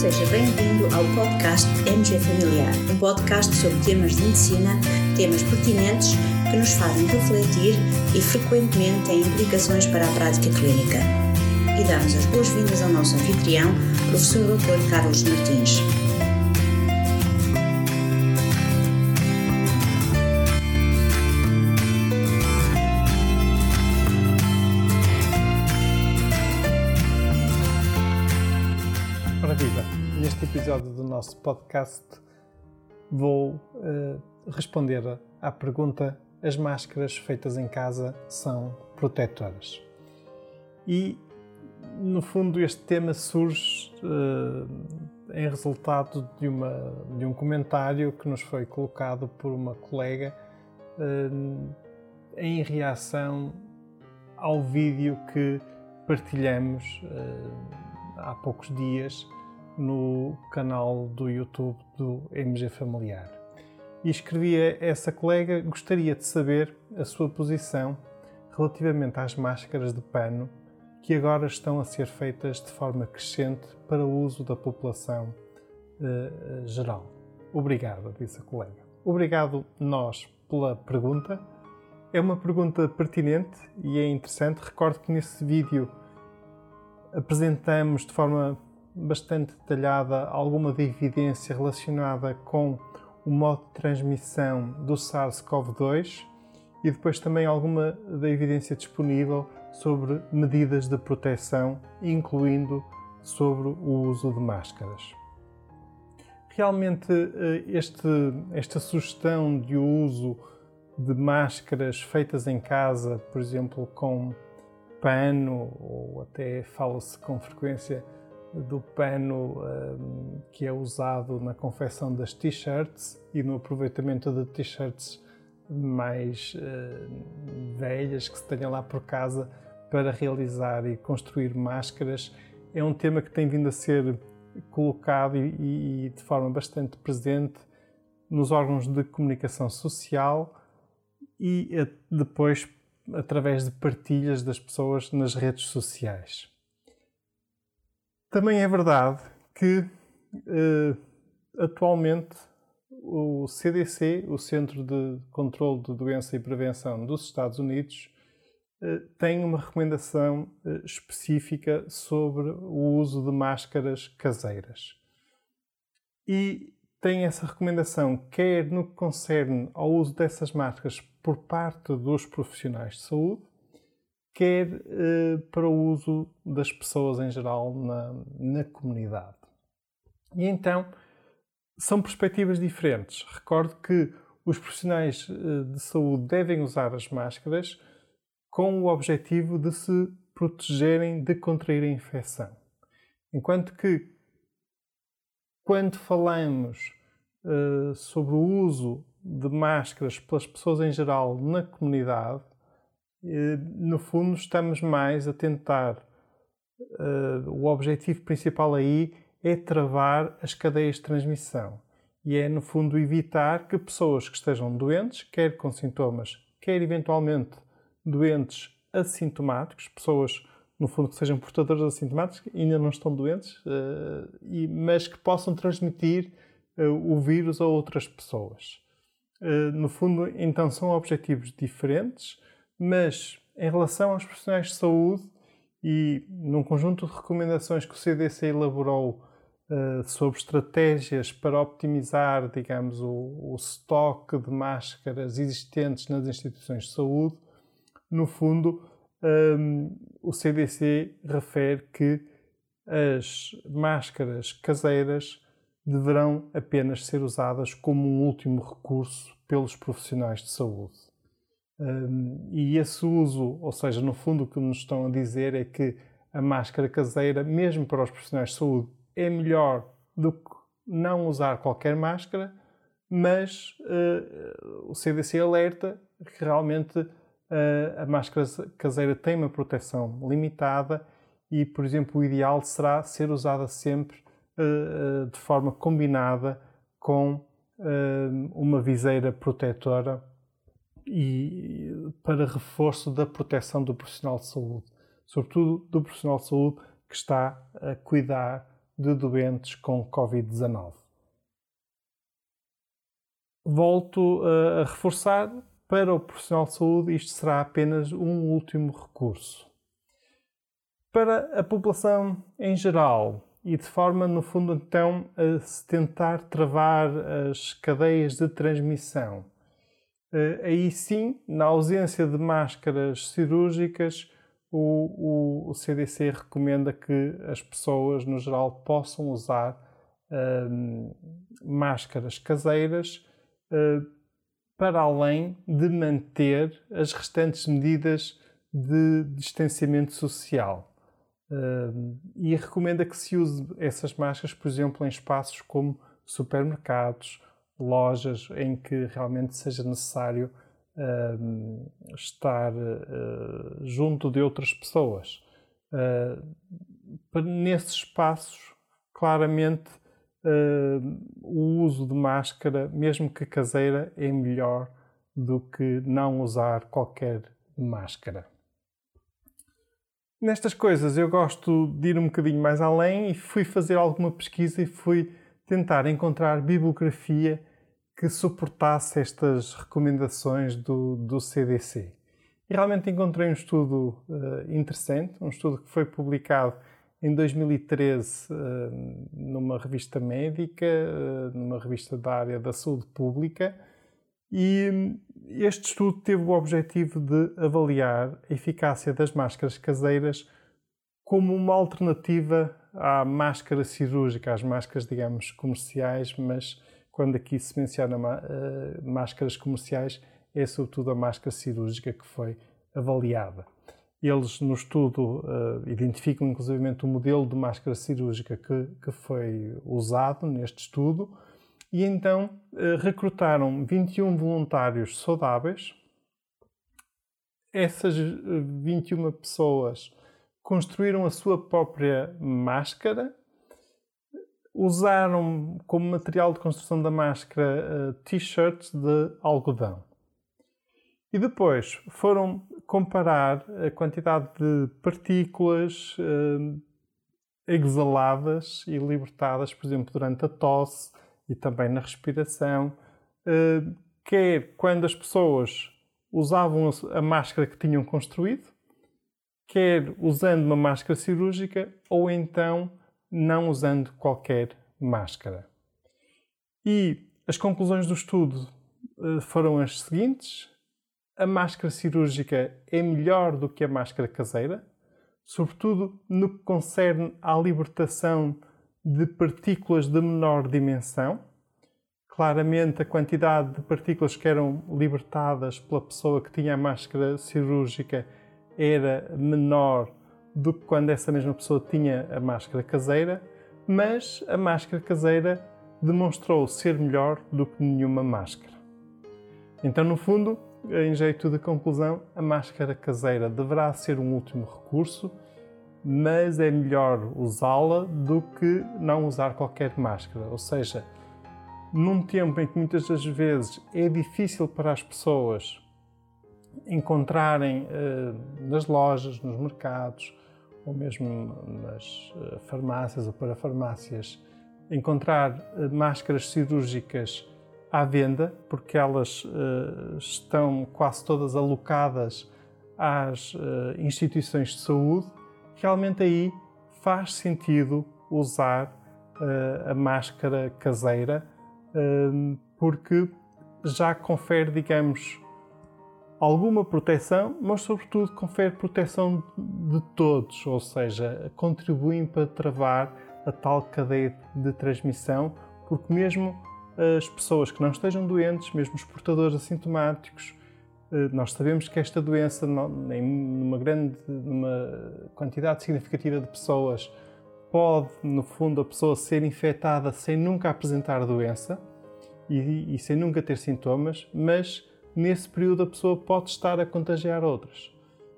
Seja bem-vindo ao podcast MG Familiar, um podcast sobre temas de medicina, temas pertinentes que nos fazem refletir e frequentemente têm implicações para a prática clínica. E damos as boas-vindas ao nosso anfitrião, professor Dr. Carlos Martins. Episódio do nosso podcast vou uh, responder à pergunta: as máscaras feitas em casa são protetoras? E no fundo este tema surge uh, em resultado de, uma, de um comentário que nos foi colocado por uma colega uh, em reação ao vídeo que partilhamos há poucos dias no canal do YouTube do MG Familiar. E escrevi a essa colega: gostaria de saber a sua posição relativamente às máscaras de pano que agora estão a ser feitas de forma crescente para o uso da população uh, geral. Obrigado, disse a colega. Obrigado nós pela pergunta. É uma pergunta pertinente e é interessante. Recordo que nesse vídeo apresentamos de forma bastante detalhada alguma da evidência relacionada com o modo de transmissão do SARS-CoV-2 e depois também alguma da evidência disponível sobre medidas de proteção, incluindo sobre o uso de máscaras. Realmente, eh, este, esta sugestão de uso de máscaras feitas em casa, por exemplo, com pano, ou até fala-se com frequência do pano um, que é usado na confecção das t-shirts e no aproveitamento de t-shirts mais uh, velhas que se tenham lá por casa para realizar e construir máscaras é um tema que tem vindo a ser colocado e, e de forma bastante presente nos órgãos de comunicação social e depois através de partilhas das pessoas nas redes sociais. Também é verdade que uh, atualmente o CDC, o Centro de Controlo de Doença e Prevenção dos Estados Unidos, uh, tem uma recomendação uh, específica sobre o uso de máscaras caseiras. E tem essa recomendação quer no que concerne ao uso dessas máscaras por parte dos profissionais de saúde, quer uh, para o uso das pessoas em geral na, na comunidade. E então são perspectivas diferentes. Recordo que os profissionais uh, de saúde devem usar as máscaras com o objetivo de se protegerem de contrair a infecção. Enquanto que, quando falamos uh, sobre o uso de máscaras pelas pessoas em geral na comunidade, no fundo, estamos mais a tentar. Uh, o objetivo principal aí é travar as cadeias de transmissão e é, no fundo, evitar que pessoas que estejam doentes, quer com sintomas, quer eventualmente doentes assintomáticos, pessoas, no fundo, que sejam portadoras assintomáticos, ainda não estão doentes, uh, e, mas que possam transmitir uh, o vírus a outras pessoas. no fundo, então, são objetivos diferentes mas em relação aos profissionais de saúde e num conjunto de recomendações que o CDC elaborou uh, sobre estratégias para optimizar, digamos, o, o estoque de máscaras existentes nas instituições de saúde, no fundo, um, ehm, o CDC refere que as máscaras caseiras deverão apenas ser usadas como um último recurso pelos profissionais de saúde. Um, e esse uso, ou seja, no fundo o que nos estão a dizer é que a máscara caseira, mesmo para os profissionais de saúde, é melhor do que não usar qualquer máscara, mas uh, o CDC alerta que realmente uh, a máscara caseira tem uma proteção limitada e, por exemplo, o ideal será ser usada sempre uh, de forma combinada com uma viseira protetora e para reforço da proteção do profissional de saúde, sobretudo do profissional de saúde que está a cuidar de doentes com Covid-19. Volto a reforçar, para o profissional de saúde, isto será apenas um último recurso. Para a população em geral, e de forma, no fundo, então, a se tentar travar as cadeias de transmissão. Eh, aí sim, na ausência de máscaras cirúrgicas, o, o, o CDC recomenda que as pessoas, no geral, possam usar uh, máscaras caseiras uh, para além de manter as restantes medidas de distanciamento social. Uh, e recomenda que se use essas máscaras, por exemplo, em espaços como supermercados, lojas, em que realmente seja necessário uh, estar uh, junto de outras pessoas. nesses espaços, claramente, o uso de máscara, mesmo que caseira, é melhor do que não usar qualquer máscara. Nestas coisas eu gosto de ir um bocadinho mais além e fui fazer alguma pesquisa e fui tentar encontrar bibliografia que suportasse estas recomendações do, do CDC. E realmente encontrei um estudo uh, interessante, um estudo que foi publicado em 2013 uh, eh, numa revista médica, uh, numa revista da área da saúde pública, e este estudo teve o objetivo de avaliar a eficácia das máscaras caseiras como uma alternativa à máscara cirúrgica, às máscaras, digamos, comerciais, mas quando aqui se menciona uh, máscaras comerciais, é sobretudo a máscara cirúrgica que foi avaliada. Eles, no estudo, uh, identificam inclusive o modelo de máscara cirúrgica que, que foi usado neste estudo e então eh, recrutaram 21 voluntários saudáveis. Essas 21 eh, pessoas construíram a sua própria máscara, usaram como material de construção da máscara eh, t-shirts de algodão. E depois foram comparar a quantidade de partículas exaladas e libertadas, por exemplo, durante a tosse, e também na respiração, eh, quer quando as pessoas usavam a máscara que tinham construído, quer usando uma máscara cirúrgica ou então não usando qualquer máscara. E as conclusões do estudo eh, foram as seguintes: a máscara cirúrgica é melhor do que a máscara caseira, sobretudo no que concerne à libertação de partículas de menor dimensão. Claramente, a quantidade de partículas que eram libertadas pela pessoa que tinha a máscara cirúrgica era menor do que quando essa mesma pessoa tinha a máscara caseira, mas a máscara caseira demonstrou ser melhor do que nenhuma máscara. Então, no fundo, em jeito de conclusão, a máscara caseira deverá ser um último recurso mas é melhor usá-la do que não usar qualquer máscara. Ou seja, num tempo em que muitas das vezes é difícil para as pessoas encontrarem uh, nas lojas, nos mercados, ou mesmo nas uh, farmácias ou para farmácias, encontrar uh, máscaras cirúrgicas à venda, porque elas estão quase todas alocadas às instituições de saúde realmente aí faz sentido usar a máscara caseira porque já confere, digamos, alguma proteção, mas sobretudo confere proteção de todos, ou seja, contribuem para travar a tal cadeia de transmissão, porque mesmo as pessoas que não estejam doentes, mesmo os portadores assintomáticos, eh, nós sabemos que esta doença, em uma grande uma quantidade significativa de pessoas, pode, no fundo, a pessoa ser infectada sem nunca apresentar doença e, e sem nunca ter sintomas, mas nesse período a pessoa pode estar a contagiar outras.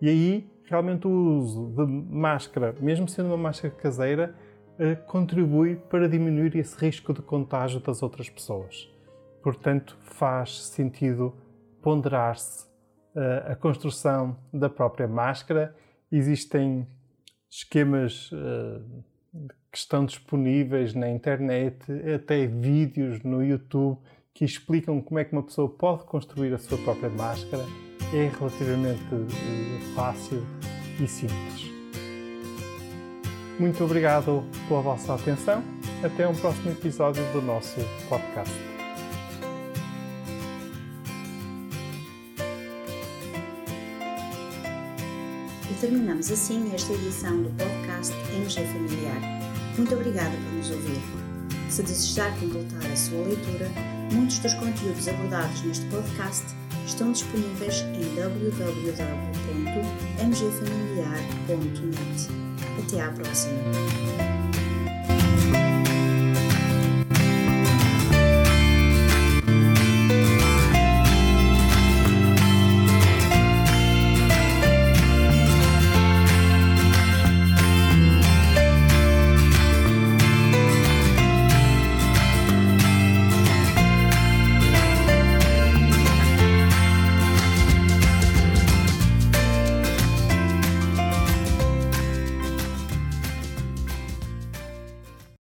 E aí, realmente, o uso de máscara, mesmo sendo uma máscara caseira, eh, contribui para diminuir esse risco de contágio das outras pessoas. Portanto, faz sentido ponderar-se uh, a construção da própria máscara. Existem esquemas uh, que estão disponíveis na internet, até vídeos no YouTube que explicam como é que uma pessoa pode construir a sua própria máscara. É relativamente eh, fácil e simples. Muito obrigado pela vossa atenção. Até um próximo episódio do nosso podcast. E terminamos assim esta edição do podcast MG Familiar. Muito obrigada por nos ouvir. Se desejar completar a sua leitura, muitos dos conteúdos abordados neste podcast estão disponíveis em www.mgfamiliar.net. Até à próxima!